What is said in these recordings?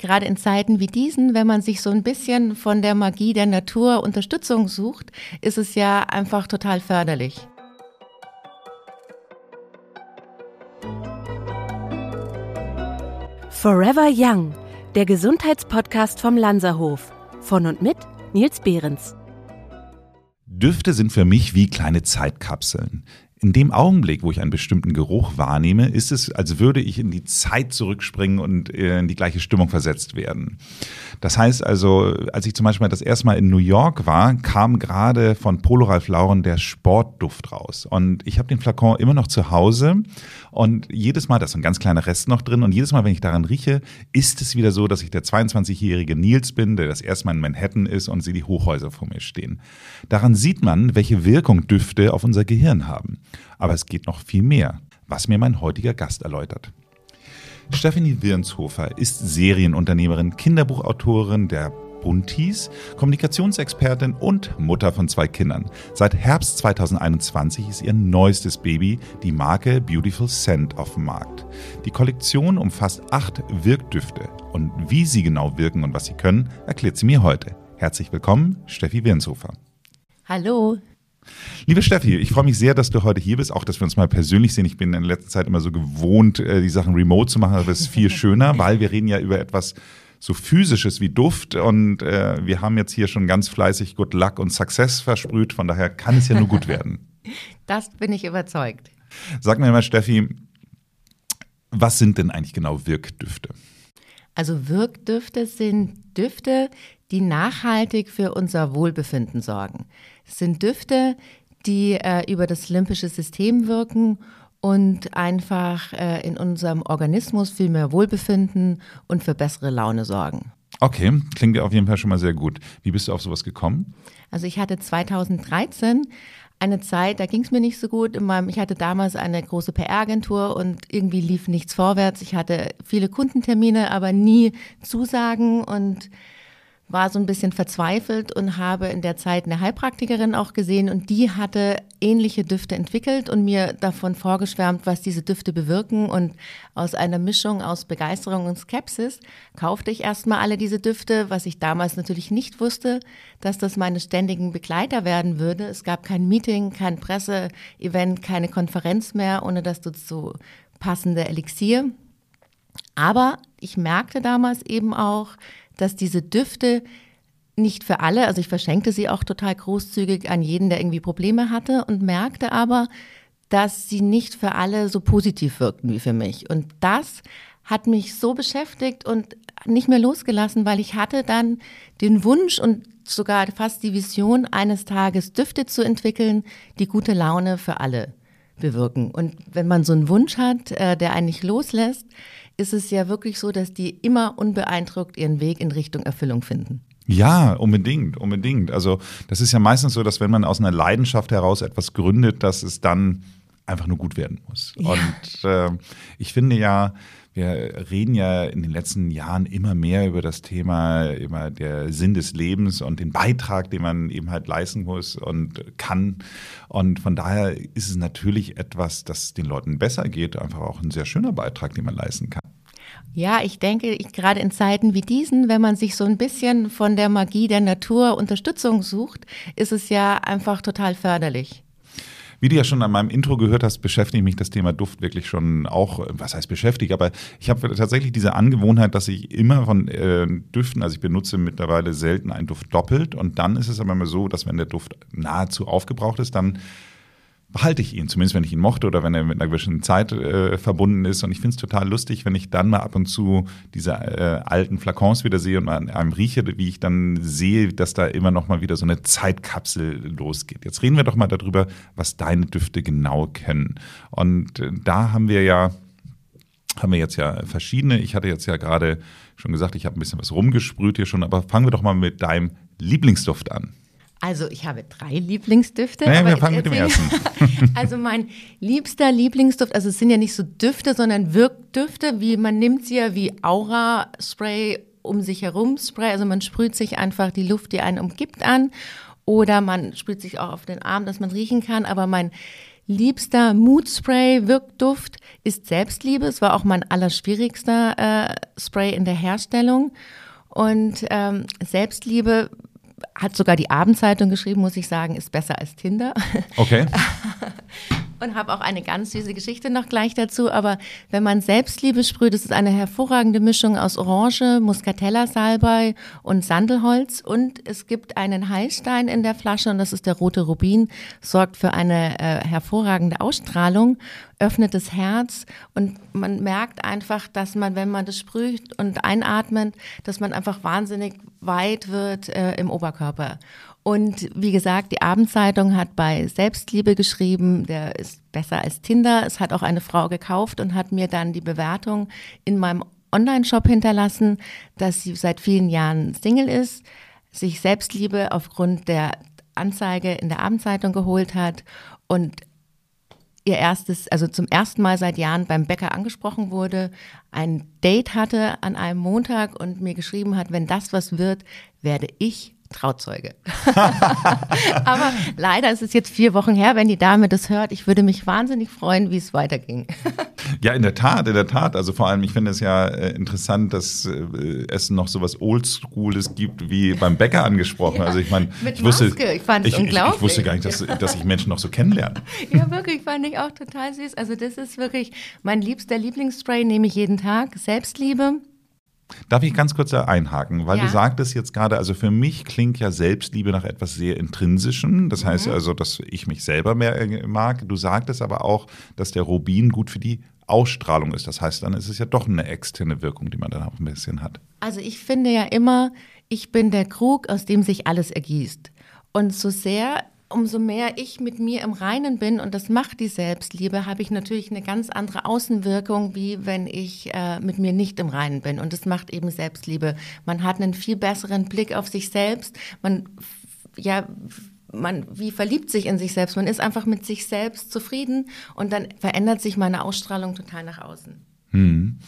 gerade in Zeiten wie diesen, wenn man sich so ein bisschen von der Magie der Natur Unterstützung sucht, ist es ja einfach total förderlich. Forever Young, der Gesundheitspodcast vom Lanzerhof. Von und mit Nils Behrens. Düfte sind für mich wie kleine Zeitkapseln. In dem Augenblick, wo ich einen bestimmten Geruch wahrnehme, ist es, als würde ich in die Zeit zurückspringen und äh, in die gleiche Stimmung versetzt werden. Das heißt also, als ich zum Beispiel das erste Mal in New York war, kam gerade von Polo Ralph Lauren der Sportduft raus. Und ich habe den Flakon immer noch zu Hause. Und jedes Mal, da ist ein ganz kleiner Rest noch drin. Und jedes Mal, wenn ich daran rieche, ist es wieder so, dass ich der 22-jährige Nils bin, der das erste Mal in Manhattan ist und sehe die Hochhäuser vor mir stehen. Daran sieht man, welche Wirkung Düfte auf unser Gehirn haben. Aber es geht noch viel mehr, was mir mein heutiger Gast erläutert. Stephanie Wirnshofer ist Serienunternehmerin, Kinderbuchautorin der Buntis, Kommunikationsexpertin und Mutter von zwei Kindern. Seit Herbst 2021 ist ihr neuestes Baby die Marke Beautiful Scent auf dem Markt. Die Kollektion umfasst acht Wirkdüfte und wie sie genau wirken und was sie können, erklärt sie mir heute. Herzlich willkommen, Steffi Wirnshofer. Hallo. Liebe Steffi, ich freue mich sehr, dass du heute hier bist, auch dass wir uns mal persönlich sehen. Ich bin in letzter Zeit immer so gewohnt, äh, die Sachen remote zu machen, aber es ist viel schöner, weil wir reden ja über etwas so physisches wie Duft und äh, wir haben jetzt hier schon ganz fleißig Good Luck und Success versprüht, von daher kann es ja nur gut werden. Das bin ich überzeugt. Sag mir mal, Steffi, was sind denn eigentlich genau Wirkdüfte? Also Wirkdüfte sind Düfte, die nachhaltig für unser Wohlbefinden sorgen. Sind Düfte, die äh, über das limbische System wirken und einfach äh, in unserem Organismus viel mehr Wohlbefinden und für bessere Laune sorgen. Okay, klingt auf jeden Fall schon mal sehr gut. Wie bist du auf sowas gekommen? Also ich hatte 2013 eine Zeit, da ging es mir nicht so gut. In meinem, ich hatte damals eine große PR-Agentur und irgendwie lief nichts vorwärts. Ich hatte viele Kundentermine, aber nie Zusagen und war so ein bisschen verzweifelt und habe in der Zeit eine Heilpraktikerin auch gesehen und die hatte ähnliche Düfte entwickelt und mir davon vorgeschwärmt, was diese Düfte bewirken und aus einer Mischung aus Begeisterung und Skepsis kaufte ich erstmal alle diese Düfte, was ich damals natürlich nicht wusste, dass das meine ständigen Begleiter werden würde. Es gab kein Meeting, kein Presseevent, keine Konferenz mehr, ohne dass du so passende Elixier. Aber ich merkte damals eben auch, dass diese Düfte nicht für alle, also ich verschenkte sie auch total großzügig an jeden, der irgendwie Probleme hatte und merkte aber, dass sie nicht für alle so positiv wirkten wie für mich. Und das hat mich so beschäftigt und nicht mehr losgelassen, weil ich hatte dann den Wunsch und sogar fast die Vision, eines Tages Düfte zu entwickeln, die gute Laune für alle bewirken. Und wenn man so einen Wunsch hat, äh, der einen nicht loslässt, ist es ja wirklich so, dass die immer unbeeindruckt ihren Weg in Richtung Erfüllung finden. Ja, unbedingt, unbedingt. Also das ist ja meistens so, dass wenn man aus einer Leidenschaft heraus etwas gründet, dass es dann einfach nur gut werden muss. Ja. Und äh, ich finde ja, wir reden ja in den letzten Jahren immer mehr über das Thema, immer der Sinn des Lebens und den Beitrag, den man eben halt leisten muss und kann. Und von daher ist es natürlich etwas, das den Leuten besser geht, einfach auch ein sehr schöner Beitrag, den man leisten kann. Ja, ich denke, ich, gerade in Zeiten wie diesen, wenn man sich so ein bisschen von der Magie der Natur Unterstützung sucht, ist es ja einfach total förderlich. Wie du ja schon an meinem Intro gehört hast, beschäftigt mich das Thema Duft wirklich schon auch, was heißt beschäftigt, aber ich habe tatsächlich diese Angewohnheit, dass ich immer von äh, Düften, also ich benutze mittlerweile selten einen Duft doppelt und dann ist es aber immer so, dass wenn der Duft nahezu aufgebraucht ist, dann behalte ich ihn, zumindest wenn ich ihn mochte oder wenn er mit einer gewissen Zeit äh, verbunden ist. Und ich finde es total lustig, wenn ich dann mal ab und zu diese äh, alten Flakons wieder sehe und an einem rieche, wie ich dann sehe, dass da immer noch mal wieder so eine Zeitkapsel losgeht. Jetzt reden wir doch mal darüber, was deine Düfte genau kennen. Und äh, da haben wir ja haben wir jetzt ja verschiedene. Ich hatte jetzt ja gerade schon gesagt, ich habe ein bisschen was rumgesprüht hier schon, aber fangen wir doch mal mit deinem Lieblingsduft an. Also ich habe drei Lieblingsdüfte. Naja, wir fangen mit dem ersten. also mein liebster Lieblingsduft, also es sind ja nicht so Düfte, sondern Wirkdüfte, wie man nimmt sie ja wie Aura-Spray um sich herum Spray. Also man sprüht sich einfach die Luft, die einen umgibt, an. Oder man sprüht sich auch auf den Arm, dass man riechen kann. Aber mein liebster Mood-Spray, Wirkduft ist Selbstliebe. Es war auch mein allerschwierigster äh, Spray in der Herstellung. Und ähm, Selbstliebe hat sogar die Abendzeitung geschrieben, muss ich sagen, ist besser als Tinder. Okay. und habe auch eine ganz süße Geschichte noch gleich dazu. Aber wenn man Selbstliebe sprüht, ist eine hervorragende Mischung aus Orange, Muscatella, Salbei und Sandelholz. Und es gibt einen Heilstein in der Flasche und das ist der rote Rubin, sorgt für eine äh, hervorragende Ausstrahlung, öffnet das Herz und man merkt einfach, dass man, wenn man das sprüht und einatmet, dass man einfach wahnsinnig weit wird äh, im Oberkörper. Und wie gesagt, die Abendzeitung hat bei Selbstliebe geschrieben, der ist besser als Tinder. Es hat auch eine Frau gekauft und hat mir dann die Bewertung in meinem Online-Shop hinterlassen, dass sie seit vielen Jahren Single ist, sich Selbstliebe aufgrund der Anzeige in der Abendzeitung geholt hat und ihr erstes, also zum ersten Mal seit Jahren beim Bäcker angesprochen wurde, ein Date hatte an einem Montag und mir geschrieben hat, wenn das was wird, werde ich Trauzeuge. Aber leider ist es jetzt vier Wochen her, wenn die Dame das hört. Ich würde mich wahnsinnig freuen, wie es weiterging. ja, in der Tat, in der Tat. Also vor allem, ich finde es ja äh, interessant, dass äh, es noch so was Oldschooles gibt, wie beim Bäcker angesprochen. Ja, also ich meine, ich wusste, ich unglaublich. Ich, wusste gar nicht, dass, dass ich Menschen noch so kennenlerne. ja, wirklich, fand ich auch total süß. Also das ist wirklich mein liebster Lieblingsspray, nehme ich jeden Tag. Selbstliebe. Darf ich ganz kurz da einhaken, weil ja. du sagtest jetzt gerade, also für mich klingt ja Selbstliebe nach etwas sehr Intrinsischem. Das mhm. heißt also, dass ich mich selber mehr äh, mag. Du sagtest aber auch, dass der Rubin gut für die Ausstrahlung ist. Das heißt, dann ist es ja doch eine externe Wirkung, die man dann auch ein bisschen hat. Also ich finde ja immer, ich bin der Krug, aus dem sich alles ergießt. Und so sehr umso mehr ich mit mir im Reinen bin, und das macht die Selbstliebe, habe ich natürlich eine ganz andere Außenwirkung, wie wenn ich äh, mit mir nicht im Reinen bin. Und das macht eben Selbstliebe. Man hat einen viel besseren Blick auf sich selbst. Man, ja, man wie verliebt sich in sich selbst. Man ist einfach mit sich selbst zufrieden und dann verändert sich meine Ausstrahlung total nach außen. Hm.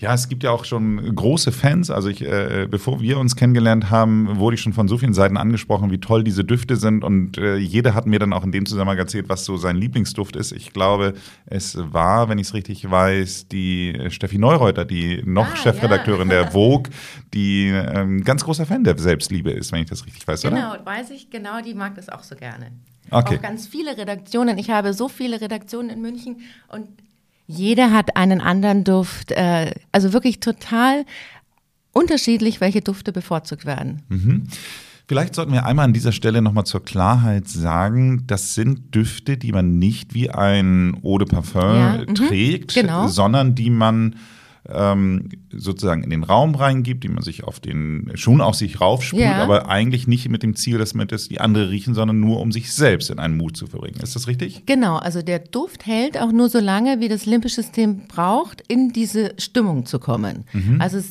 Ja, es gibt ja auch schon große Fans. Also ich, äh, bevor wir uns kennengelernt haben, wurde ich schon von so vielen Seiten angesprochen, wie toll diese Düfte sind. Und äh, jeder hat mir dann auch in dem Zusammenhang erzählt, was so sein Lieblingsduft ist. Ich glaube, es war, wenn ich es richtig weiß, die Steffi Neureuter, die noch ah, Chefredakteurin ja. der Vogue, die ähm, ganz großer Fan der Selbstliebe ist, wenn ich das richtig weiß, genau, oder? Genau, weiß ich genau, die mag das auch so gerne. Okay. Auch ganz viele Redaktionen. Ich habe so viele Redaktionen in München und jeder hat einen anderen Duft, äh, also wirklich total unterschiedlich, welche Dufte bevorzugt werden. Mhm. Vielleicht sollten wir einmal an dieser Stelle nochmal zur Klarheit sagen, das sind Düfte, die man nicht wie ein Eau de Parfum ja, mhm. trägt, genau. sondern die man ähm, sozusagen in den Raum reingibt, die man sich auf den schon auf sich raufsprüht, ja. aber eigentlich nicht mit dem Ziel, dass man das die andere riechen, sondern nur um sich selbst in einen Mut zu verbringen. Ist das richtig? Genau, also der Duft hält auch nur so lange, wie das limbische System braucht, in diese Stimmung zu kommen. Mhm. Also es,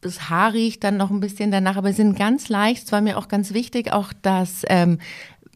das Haar riecht dann noch ein bisschen danach, aber sind ganz leicht. Es war mir auch ganz wichtig, auch dass ähm,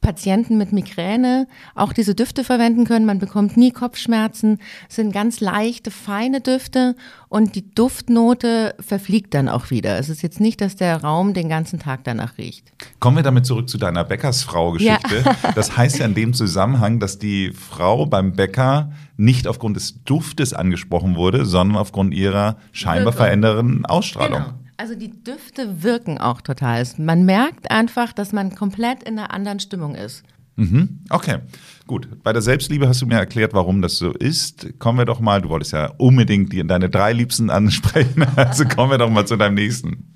Patienten mit Migräne auch diese Düfte verwenden können. Man bekommt nie Kopfschmerzen, es sind ganz leichte, feine Düfte und die Duftnote verfliegt dann auch wieder. Es ist jetzt nicht, dass der Raum den ganzen Tag danach riecht. Kommen wir damit zurück zu deiner Bäckersfrau-Geschichte. Ja. Das heißt ja in dem Zusammenhang, dass die Frau beim Bäcker nicht aufgrund des Duftes angesprochen wurde, sondern aufgrund ihrer scheinbar verändernden Ausstrahlung. Genau. Also die Düfte wirken auch total. Man merkt einfach, dass man komplett in einer anderen Stimmung ist. Mhm. Okay, gut. Bei der Selbstliebe hast du mir erklärt, warum das so ist. Kommen wir doch mal, du wolltest ja unbedingt deine drei Liebsten ansprechen, also kommen wir doch mal zu deinem nächsten.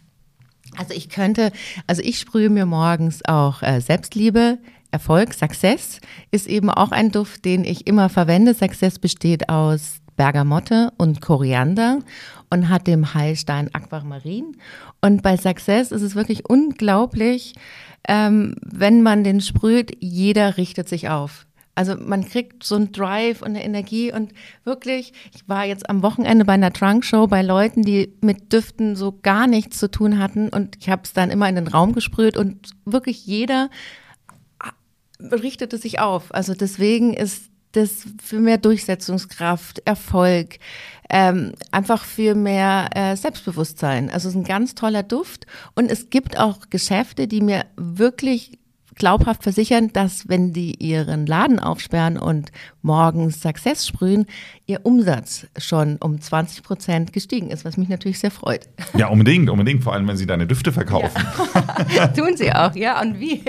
Also ich könnte, also ich sprühe mir morgens auch äh, Selbstliebe, Erfolg, Success ist eben auch ein Duft, den ich immer verwende. Success besteht aus Bergamotte und Koriander und hat dem Heilstein Aquamarin. Und bei Success ist es wirklich unglaublich, ähm, wenn man den sprüht, jeder richtet sich auf. Also man kriegt so einen Drive und eine Energie und wirklich, ich war jetzt am Wochenende bei einer Trunk-Show bei Leuten, die mit Düften so gar nichts zu tun hatten und ich habe es dann immer in den Raum gesprüht und wirklich jeder richtete sich auf. Also deswegen ist das für mehr Durchsetzungskraft, Erfolg, ähm, einfach für mehr äh, Selbstbewusstsein. Also es ist ein ganz toller Duft und es gibt auch Geschäfte, die mir wirklich glaubhaft versichern, dass wenn die ihren Laden aufsperren und morgens Success sprühen, ihr Umsatz schon um 20 Prozent gestiegen ist, was mich natürlich sehr freut. Ja, unbedingt, unbedingt, vor allem wenn sie deine Düfte verkaufen. Ja. Tun sie auch, ja, und wie?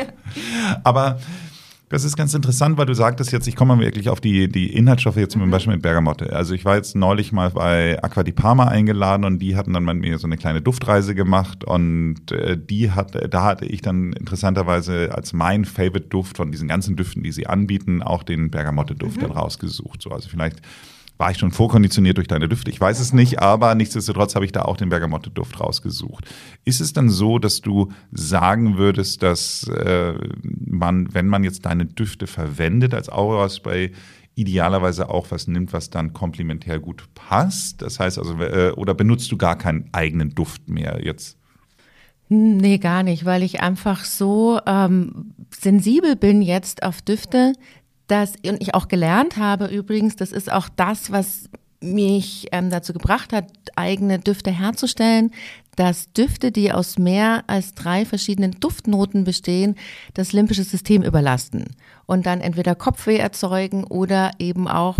Aber das ist ganz interessant, weil du sagtest jetzt, ich komme wirklich auf die, die Inhaltsstoffe jetzt zum mhm. Beispiel mit Bergamotte. Also ich war jetzt neulich mal bei Aqua di Parma eingeladen und die hatten dann mit mir so eine kleine Duftreise gemacht und äh, die hat, da hatte ich dann interessanterweise als mein Favorite Duft von diesen ganzen Düften, die sie anbieten, auch den Bergamotte-Duft mhm. dann rausgesucht. So, also vielleicht war ich schon vorkonditioniert durch deine Düfte? Ich weiß es nicht, aber nichtsdestotrotz habe ich da auch den Bergamotte-Duft rausgesucht. Ist es dann so, dass du sagen würdest, dass äh, man, wenn man jetzt deine Düfte verwendet als Aura-Spray, idealerweise auch was nimmt, was dann komplementär gut passt? Das heißt also, äh, oder benutzt du gar keinen eigenen Duft mehr jetzt? Nee, gar nicht, weil ich einfach so ähm, sensibel bin jetzt auf Düfte, dass, und ich auch gelernt habe übrigens, das ist auch das, was mich ähm, dazu gebracht hat, eigene Düfte herzustellen, dass Düfte, die aus mehr als drei verschiedenen Duftnoten bestehen, das limbische System überlasten und dann entweder Kopfweh erzeugen oder eben auch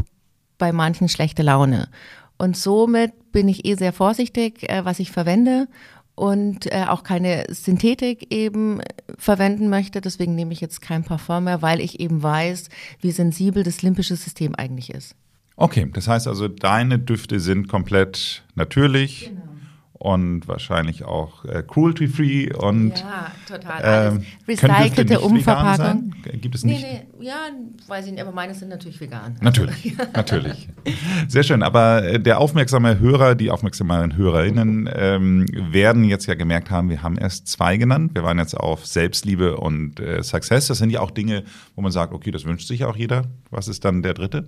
bei manchen schlechte Laune. Und somit bin ich eh sehr vorsichtig, äh, was ich verwende und äh, auch keine Synthetik eben verwenden möchte. Deswegen nehme ich jetzt kein Parfum mehr, weil ich eben weiß, wie sensibel das limbische System eigentlich ist. Okay, das heißt also, deine Düfte sind komplett natürlich. Genau und wahrscheinlich auch äh, cruelty-free und ja, total. Ähm, Recycelte Umverpackung. Gibt es nicht? Nee, nee, ja, weiß ich nicht, aber meine sind natürlich vegan. Natürlich, natürlich. Sehr schön, aber äh, der aufmerksame Hörer, die aufmerksamen Hörerinnen ähm, werden jetzt ja gemerkt haben, wir haben erst zwei genannt. Wir waren jetzt auf Selbstliebe und äh, Success. Das sind ja auch Dinge, wo man sagt, okay, das wünscht sich auch jeder. Was ist dann der dritte?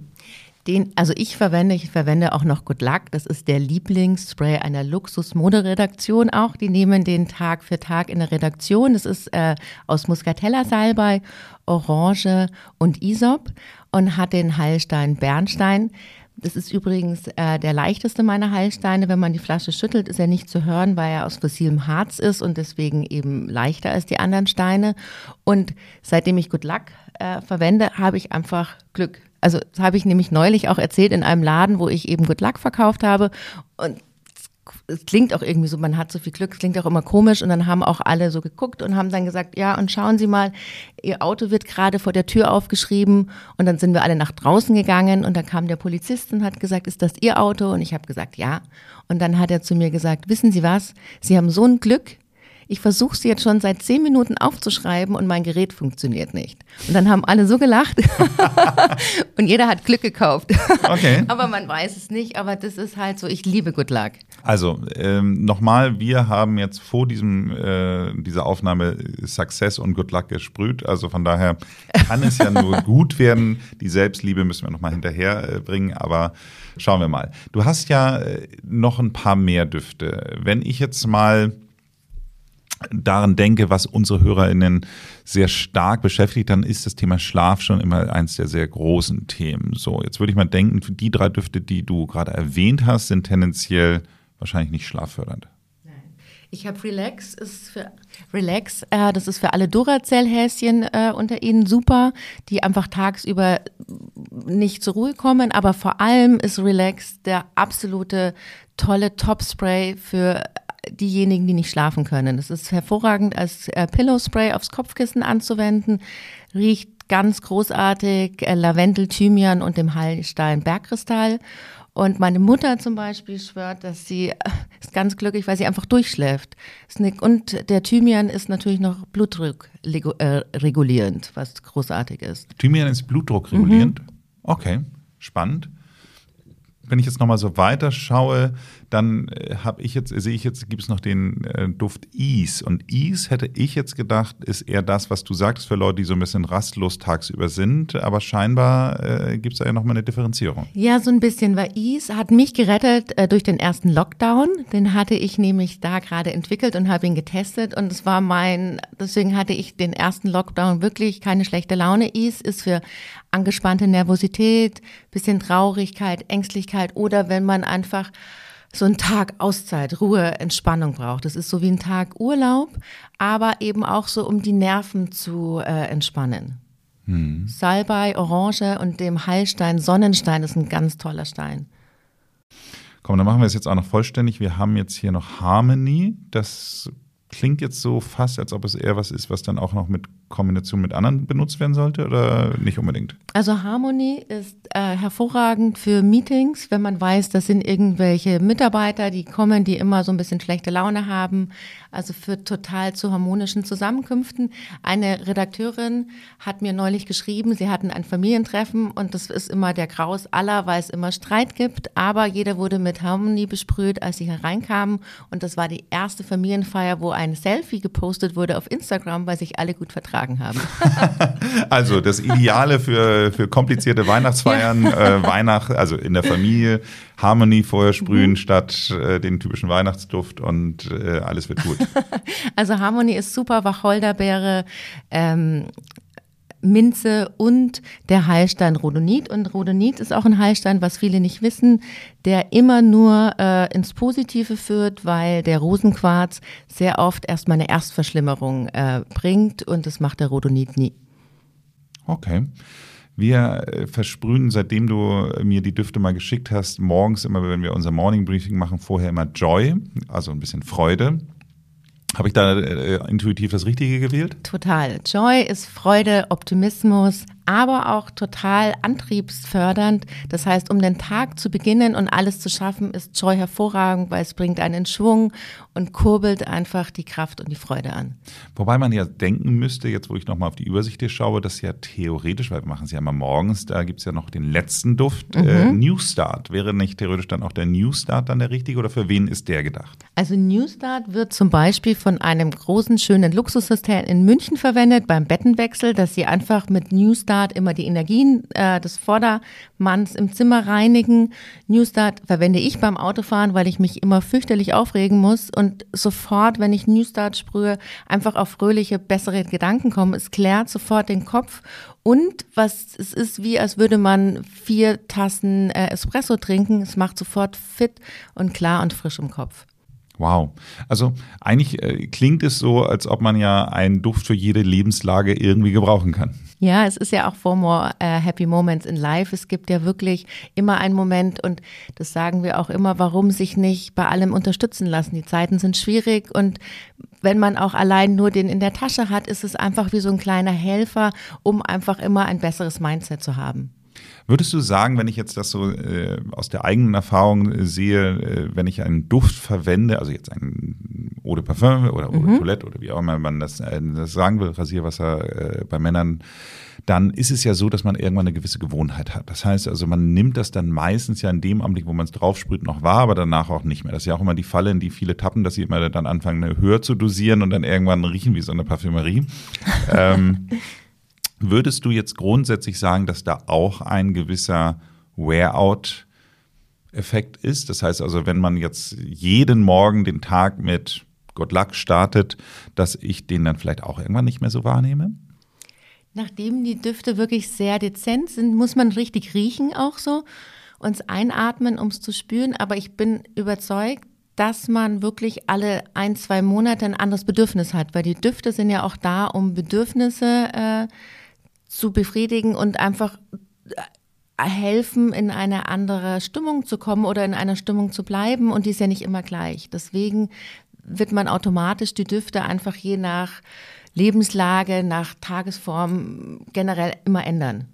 Den, also ich verwende, ich verwende auch noch Good Luck. Das ist der Lieblingsspray einer Luxus-Moderedaktion auch. Die nehmen den Tag für Tag in der Redaktion. Das ist äh, aus Muscatella Salbei, Orange und Isop und hat den Heilstein Bernstein. Das ist übrigens äh, der leichteste meiner Heilsteine. Wenn man die Flasche schüttelt, ist er nicht zu hören, weil er aus fossilem Harz ist und deswegen eben leichter als die anderen Steine. Und seitdem ich Good Luck äh, verwende, habe ich einfach Glück. Also das habe ich nämlich neulich auch erzählt in einem Laden, wo ich eben Good Luck verkauft habe. Und es klingt auch irgendwie so, man hat so viel Glück, es klingt auch immer komisch. Und dann haben auch alle so geguckt und haben dann gesagt, ja, und schauen Sie mal, Ihr Auto wird gerade vor der Tür aufgeschrieben. Und dann sind wir alle nach draußen gegangen und dann kam der Polizist und hat gesagt, ist das Ihr Auto? Und ich habe gesagt, ja. Und dann hat er zu mir gesagt, wissen Sie was, Sie haben so ein Glück, ich versuche sie jetzt schon seit zehn Minuten aufzuschreiben und mein Gerät funktioniert nicht. Und dann haben alle so gelacht und jeder hat Glück gekauft. Okay. aber man weiß es nicht, aber das ist halt so, ich liebe Good Luck. Also ähm, nochmal, wir haben jetzt vor diesem, äh, dieser Aufnahme Success und Good Luck gesprüht. Also von daher kann es ja nur gut werden. Die Selbstliebe müssen wir nochmal hinterher äh, bringen, aber schauen wir mal. Du hast ja äh, noch ein paar mehr Düfte. Wenn ich jetzt mal daran denke, was unsere HörerInnen sehr stark beschäftigt, dann ist das Thema Schlaf schon immer eins der sehr großen Themen. So, jetzt würde ich mal denken, die drei Düfte, die du gerade erwähnt hast, sind tendenziell wahrscheinlich nicht schlaffördernd. Ich habe Relax, ist für Relax, äh, das ist für alle Duracell-Häschen äh, unter Ihnen super, die einfach tagsüber nicht zur Ruhe kommen. Aber vor allem ist Relax der absolute tolle Top-Spray für diejenigen, die nicht schlafen können. Es ist hervorragend als äh, Pillow Spray aufs Kopfkissen anzuwenden, riecht ganz großartig äh, Lavendel, Thymian und dem Heilstein Bergkristall. Und meine Mutter zum Beispiel schwört, dass sie äh, ist ganz glücklich, weil sie einfach durchschläft. Und der Thymian ist natürlich noch Blutdruck äh, regulierend, was großartig ist. Thymian ist Blutdruck regulierend? Mhm. Okay, spannend wenn ich jetzt nochmal so weiter schaue, dann äh, habe ich jetzt, sehe ich jetzt, gibt es noch den äh, Duft Ease. Und Ease hätte ich jetzt gedacht, ist eher das, was du sagst, für Leute, die so ein bisschen rastlos tagsüber sind. Aber scheinbar äh, gibt es da ja nochmal eine Differenzierung. Ja, so ein bisschen, weil Ease hat mich gerettet äh, durch den ersten Lockdown. Den hatte ich nämlich da gerade entwickelt und habe ihn getestet. Und es war mein, deswegen hatte ich den ersten Lockdown wirklich keine schlechte Laune. Ease ist für angespannte Nervosität, bisschen Traurigkeit, Ängstlichkeit oder wenn man einfach so einen Tag Auszeit, Ruhe, Entspannung braucht. Das ist so wie ein Tag Urlaub, aber eben auch so, um die Nerven zu äh, entspannen. Hm. Salbei, Orange und dem Heilstein Sonnenstein ist ein ganz toller Stein. Komm, dann machen wir es jetzt auch noch vollständig. Wir haben jetzt hier noch Harmony. Das klingt jetzt so fast, als ob es eher was ist, was dann auch noch mit Kombination mit anderen benutzt werden sollte oder nicht unbedingt? Also Harmony ist äh, hervorragend für Meetings, wenn man weiß, das sind irgendwelche Mitarbeiter, die kommen, die immer so ein bisschen schlechte Laune haben. Also für total zu harmonischen Zusammenkünften. Eine Redakteurin hat mir neulich geschrieben, sie hatten ein Familientreffen und das ist immer der Graus aller, weil es immer Streit gibt. Aber jeder wurde mit Harmony besprüht, als sie hereinkamen. Und das war die erste Familienfeier, wo ein Selfie gepostet wurde auf Instagram, weil sich alle gut vertragen geschlagen haben. also das Ideale für, für komplizierte Weihnachtsfeiern, ja. äh, Weihnacht, also in der Familie, Harmony vorher sprühen mhm. statt äh, den typischen Weihnachtsduft und äh, alles wird gut. Also Harmony ist super, Wacholderbeere, ähm, Minze und der Heilstein Rhodonit. Und Rhodonit ist auch ein Heilstein, was viele nicht wissen, der immer nur äh, ins Positive führt, weil der Rosenquarz sehr oft erstmal eine Erstverschlimmerung äh, bringt und das macht der Rhodonit nie. Okay. Wir äh, versprühen, seitdem du mir die Düfte mal geschickt hast, morgens immer, wenn wir unser Morning Briefing machen, vorher immer Joy, also ein bisschen Freude. Habe ich da äh, intuitiv das Richtige gewählt? Total. Joy ist Freude, Optimismus, aber auch total antriebsfördernd. Das heißt, um den Tag zu beginnen und alles zu schaffen, ist Joy hervorragend, weil es bringt einen in Schwung und kurbelt einfach die Kraft und die Freude an. Wobei man ja denken müsste, jetzt wo ich nochmal auf die Übersicht hier schaue, dass ja theoretisch, weil wir machen es ja immer morgens, da gibt es ja noch den letzten Duft, mhm. äh, New Start. Wäre nicht theoretisch dann auch der New Start dann der richtige oder für wen ist der gedacht? Also New Start wird zum Beispiel von einem großen, schönen Luxushotel in München verwendet beim Bettenwechsel, dass sie einfach mit New Start Start immer die Energien äh, des Vordermanns im Zimmer reinigen. New Start verwende ich beim Autofahren, weil ich mich immer fürchterlich aufregen muss und sofort, wenn ich New Start sprühe, einfach auf fröhliche, bessere Gedanken komme. Es klärt sofort den Kopf und was es ist wie, als würde man vier Tassen äh, Espresso trinken. Es macht sofort fit und klar und frisch im Kopf. Wow. Also eigentlich äh, klingt es so, als ob man ja einen Duft für jede Lebenslage irgendwie gebrauchen kann. Ja, es ist ja auch for more uh, happy moments in life. Es gibt ja wirklich immer einen Moment und das sagen wir auch immer, warum sich nicht bei allem unterstützen lassen. Die Zeiten sind schwierig und wenn man auch allein nur den in der Tasche hat, ist es einfach wie so ein kleiner Helfer, um einfach immer ein besseres Mindset zu haben. Würdest du sagen, wenn ich jetzt das so äh, aus der eigenen Erfahrung äh, sehe, äh, wenn ich einen Duft verwende, also jetzt ein Eau de Parfum oder Eau de mhm. Toilette oder wie auch immer man das, äh, das sagen will, Rasierwasser äh, bei Männern, dann ist es ja so, dass man irgendwann eine gewisse Gewohnheit hat. Das heißt also, man nimmt das dann meistens ja in dem Augenblick, wo man es draufsprüht, noch wahr, aber danach auch nicht mehr. Das ist ja auch immer die Falle, in die viele tappen, dass sie immer dann anfangen, höher zu dosieren und dann irgendwann riechen wie so eine Parfümerie. ähm, Würdest du jetzt grundsätzlich sagen, dass da auch ein gewisser Wear-out Effekt ist? Das heißt also, wenn man jetzt jeden Morgen den Tag mit Good Luck startet, dass ich den dann vielleicht auch irgendwann nicht mehr so wahrnehme? Nachdem die Düfte wirklich sehr dezent sind, muss man richtig riechen auch so, uns einatmen, um es zu spüren. Aber ich bin überzeugt, dass man wirklich alle ein, zwei Monate ein anderes Bedürfnis hat, weil die Düfte sind ja auch da, um Bedürfnisse äh, zu befriedigen und einfach äh, helfen, in eine andere Stimmung zu kommen oder in einer Stimmung zu bleiben. Und die ist ja nicht immer gleich. Deswegen wird man automatisch die Düfte einfach je nach Lebenslage, nach Tagesform generell immer ändern.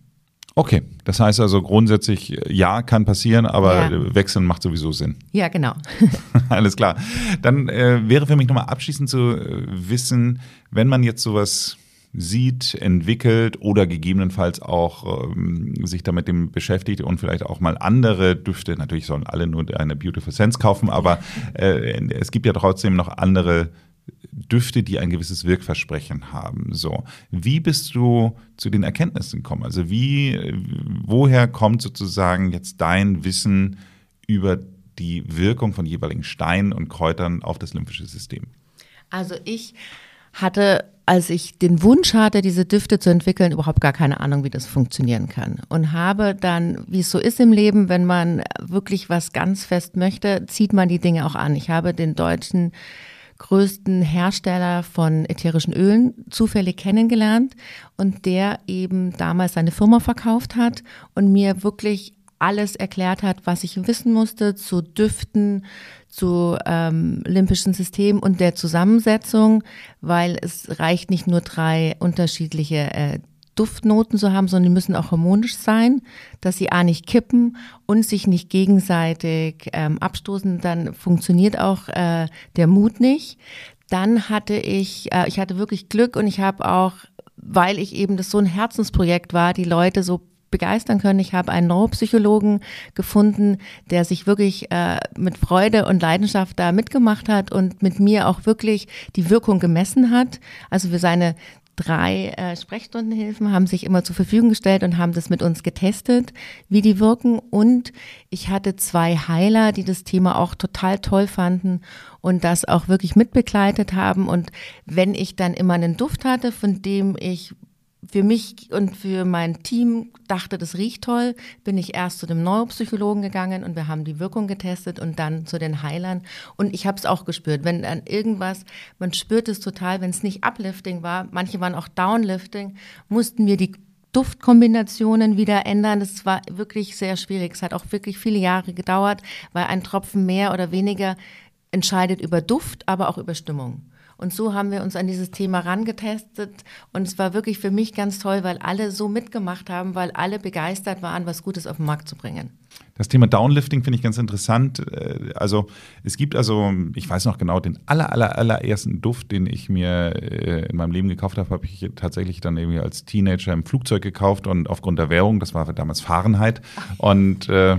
Okay, das heißt also grundsätzlich, ja, kann passieren, aber ja. wechseln macht sowieso Sinn. Ja, genau. Alles klar. Dann äh, wäre für mich nochmal abschließend zu äh, wissen, wenn man jetzt sowas sieht, entwickelt oder gegebenenfalls auch ähm, sich damit dem beschäftigt und vielleicht auch mal andere Düfte, natürlich sollen alle nur eine Beautiful Sense kaufen, aber äh, es gibt ja trotzdem noch andere Düfte, die ein gewisses Wirkversprechen haben. So, wie bist du zu den Erkenntnissen gekommen? Also wie, woher kommt sozusagen jetzt dein Wissen über die Wirkung von jeweiligen Steinen und Kräutern auf das lymphische System? Also ich hatte als ich den Wunsch hatte, diese Düfte zu entwickeln, überhaupt gar keine Ahnung, wie das funktionieren kann. Und habe dann, wie es so ist im Leben, wenn man wirklich was ganz fest möchte, zieht man die Dinge auch an. Ich habe den deutschen größten Hersteller von ätherischen Ölen zufällig kennengelernt und der eben damals seine Firma verkauft hat und mir wirklich alles erklärt hat, was ich wissen musste zu Düften, zu ähm, limbischen System und der Zusammensetzung, weil es reicht nicht nur drei unterschiedliche äh, Duftnoten zu haben, sondern die müssen auch harmonisch sein, dass sie A nicht kippen und sich nicht gegenseitig ähm, abstoßen, dann funktioniert auch äh, der Mut nicht. Dann hatte ich, äh, ich hatte wirklich Glück und ich habe auch, weil ich eben das so ein Herzensprojekt war, die Leute so begeistern können. Ich habe einen Neuropsychologen gefunden, der sich wirklich äh, mit Freude und Leidenschaft da mitgemacht hat und mit mir auch wirklich die Wirkung gemessen hat. Also für seine drei äh, Sprechstundenhilfen haben sich immer zur Verfügung gestellt und haben das mit uns getestet, wie die wirken. Und ich hatte zwei Heiler, die das Thema auch total toll fanden und das auch wirklich mitbegleitet haben. Und wenn ich dann immer einen Duft hatte, von dem ich für mich und für mein Team dachte, das riecht toll, bin ich erst zu dem Neuropsychologen gegangen und wir haben die Wirkung getestet und dann zu den Heilern. Und ich habe es auch gespürt, wenn dann irgendwas, man spürt es total, wenn es nicht Uplifting war, manche waren auch Downlifting, mussten wir die Duftkombinationen wieder ändern. Das war wirklich sehr schwierig. Es hat auch wirklich viele Jahre gedauert, weil ein Tropfen mehr oder weniger entscheidet über Duft, aber auch über Stimmung. Und so haben wir uns an dieses Thema rangetestet. Und es war wirklich für mich ganz toll, weil alle so mitgemacht haben, weil alle begeistert waren, was Gutes auf den Markt zu bringen. Das Thema Downlifting finde ich ganz interessant. Äh, also es gibt also, ich weiß noch genau, den aller, aller, allerersten Duft, den ich mir äh, in meinem Leben gekauft habe, habe ich tatsächlich dann irgendwie als Teenager im Flugzeug gekauft und aufgrund der Währung, das war damals Fahrenheit. Und äh,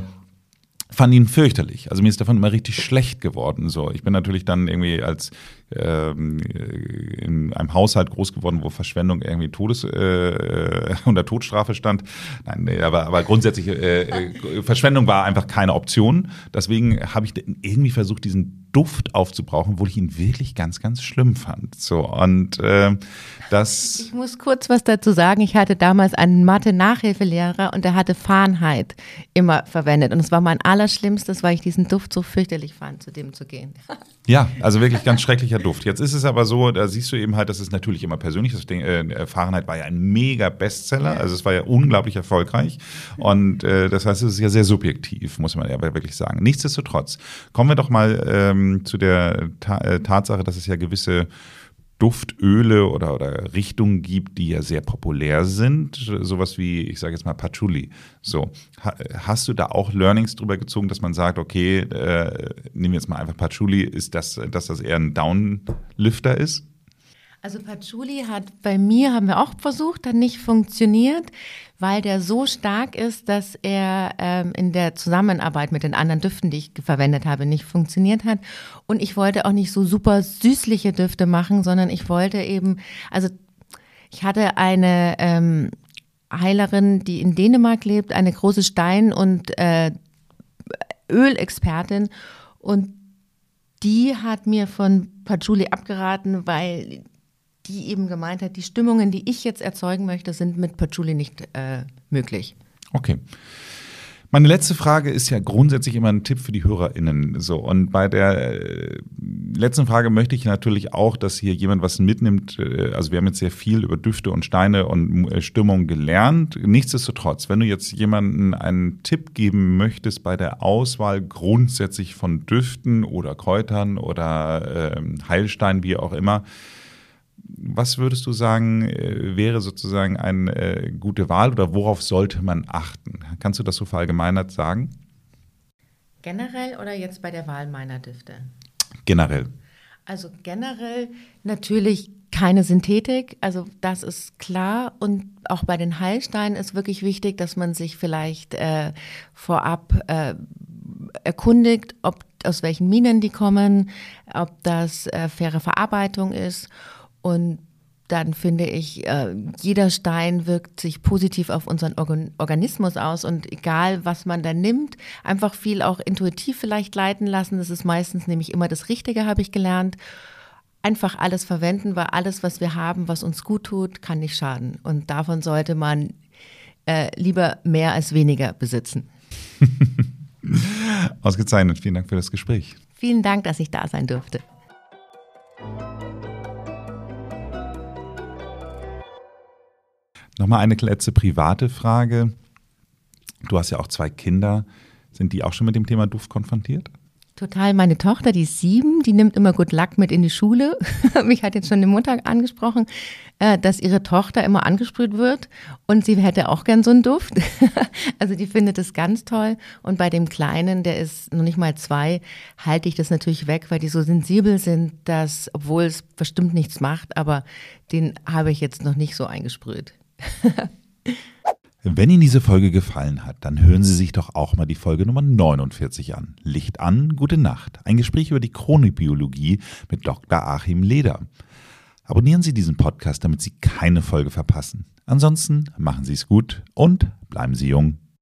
fand ihn fürchterlich. Also mir ist davon immer richtig schlecht geworden. So, ich bin natürlich dann irgendwie als ähm, in einem Haushalt groß geworden, wo Verschwendung irgendwie Todes äh, unter Todstrafe stand. Nein, nee, aber, aber grundsätzlich äh, äh, Verschwendung war einfach keine Option. Deswegen habe ich irgendwie versucht, diesen Duft aufzubrauchen, obwohl ich ihn wirklich ganz, ganz schlimm fand. So und äh, das. Ich muss kurz was dazu sagen. Ich hatte damals einen Mathe-Nachhilfelehrer und der hatte Fahrenheit immer verwendet und es war mein allerschlimmstes, weil ich diesen Duft so fürchterlich fand, zu dem zu gehen. Ja, also wirklich ganz schrecklicher Duft. Jetzt ist es aber so, da siehst du eben halt, das ist natürlich immer persönlich. Das Ding, äh, Fahrenheit war ja ein mega Bestseller, also es war ja unglaublich erfolgreich. Und äh, das heißt, es ist ja sehr subjektiv, muss man ja wirklich sagen. Nichtsdestotrotz, kommen wir doch mal ähm, zu der Ta äh, Tatsache, dass es ja gewisse Duftöle oder, oder Richtungen gibt, die ja sehr populär sind. Sowas wie, ich sage jetzt mal Patchouli. So, hast du da auch Learnings drüber gezogen, dass man sagt, okay, äh, nehmen wir jetzt mal einfach Patchouli, ist das, dass das eher ein Downlifter ist? Also Patchouli hat bei mir, haben wir auch versucht, hat nicht funktioniert, weil der so stark ist, dass er ähm, in der Zusammenarbeit mit den anderen Düften, die ich verwendet habe, nicht funktioniert hat. Und ich wollte auch nicht so super süßliche Düfte machen, sondern ich wollte eben, also ich hatte eine ähm, Heilerin, die in Dänemark lebt, eine große Stein- und äh, Ölexpertin und die hat mir von Patchouli abgeraten, weil die eben gemeint hat, die Stimmungen, die ich jetzt erzeugen möchte, sind mit Patchouli nicht äh, möglich. Okay. Meine letzte Frage ist ja grundsätzlich immer ein Tipp für die HörerInnen. So, und bei der äh, letzten Frage möchte ich natürlich auch, dass hier jemand was mitnimmt. Äh, also wir haben jetzt sehr viel über Düfte und Steine und äh, Stimmung gelernt. Nichtsdestotrotz, wenn du jetzt jemanden einen Tipp geben möchtest bei der Auswahl grundsätzlich von Düften oder Kräutern oder äh, Heilstein, wie auch immer, was würdest du sagen, äh, wäre sozusagen eine äh, gute Wahl oder worauf sollte man achten? Kannst du das so verallgemeinert sagen? Generell oder jetzt bei der Wahl meiner Düfte? Generell. Also generell natürlich keine Synthetik, also das ist klar. Und auch bei den Heilsteinen ist wirklich wichtig, dass man sich vielleicht äh, vorab äh, erkundigt, ob aus welchen Minen die kommen, ob das äh, faire Verarbeitung ist und dann finde ich, äh, jeder Stein wirkt sich positiv auf unseren Organismus aus und egal, was man da nimmt, einfach viel auch intuitiv vielleicht leiten lassen. Das ist meistens nämlich immer das Richtige, habe ich gelernt. einfach alles verwenden, weil alles, was wir haben, was uns gut tut, kann nicht schaden. Und davon sollte man äh, lieber mehr als weniger besitzen. Ausgezeichnet. Vielen Dank für das Gespräch. Vielen Dank, dass ich da sein durfte. Nochmal eine letzte private Frage. Du hast ja auch zwei Kinder. Sind die auch schon mit dem Thema Duft konfrontiert? Total. Meine Tochter, die ist sieben, die nimmt immer Good Luck mit in die Schule. Mich hat jetzt schon die Mutter angesprochen, äh, dass ihre Tochter immer angesprüht wird und sie hätte auch gern so einen Duft. Also die findet es ganz toll. Und bei dem Kleinen, der ist noch nicht mal zwei, halte ich das natürlich weg, weil die so sensibel sind, dass, obwohl es bestimmt nichts macht, aber den habe ich jetzt noch nicht so eingesprüht. Wenn Ihnen diese Folge gefallen hat, dann hören Sie sich doch auch mal die Folge Nummer 49 an. Licht an, gute Nacht. Ein Gespräch über die Chronikbiologie mit Dr. Achim Leder. Abonnieren Sie diesen Podcast, damit Sie keine Folge verpassen. Ansonsten machen Sie es gut und bleiben Sie jung.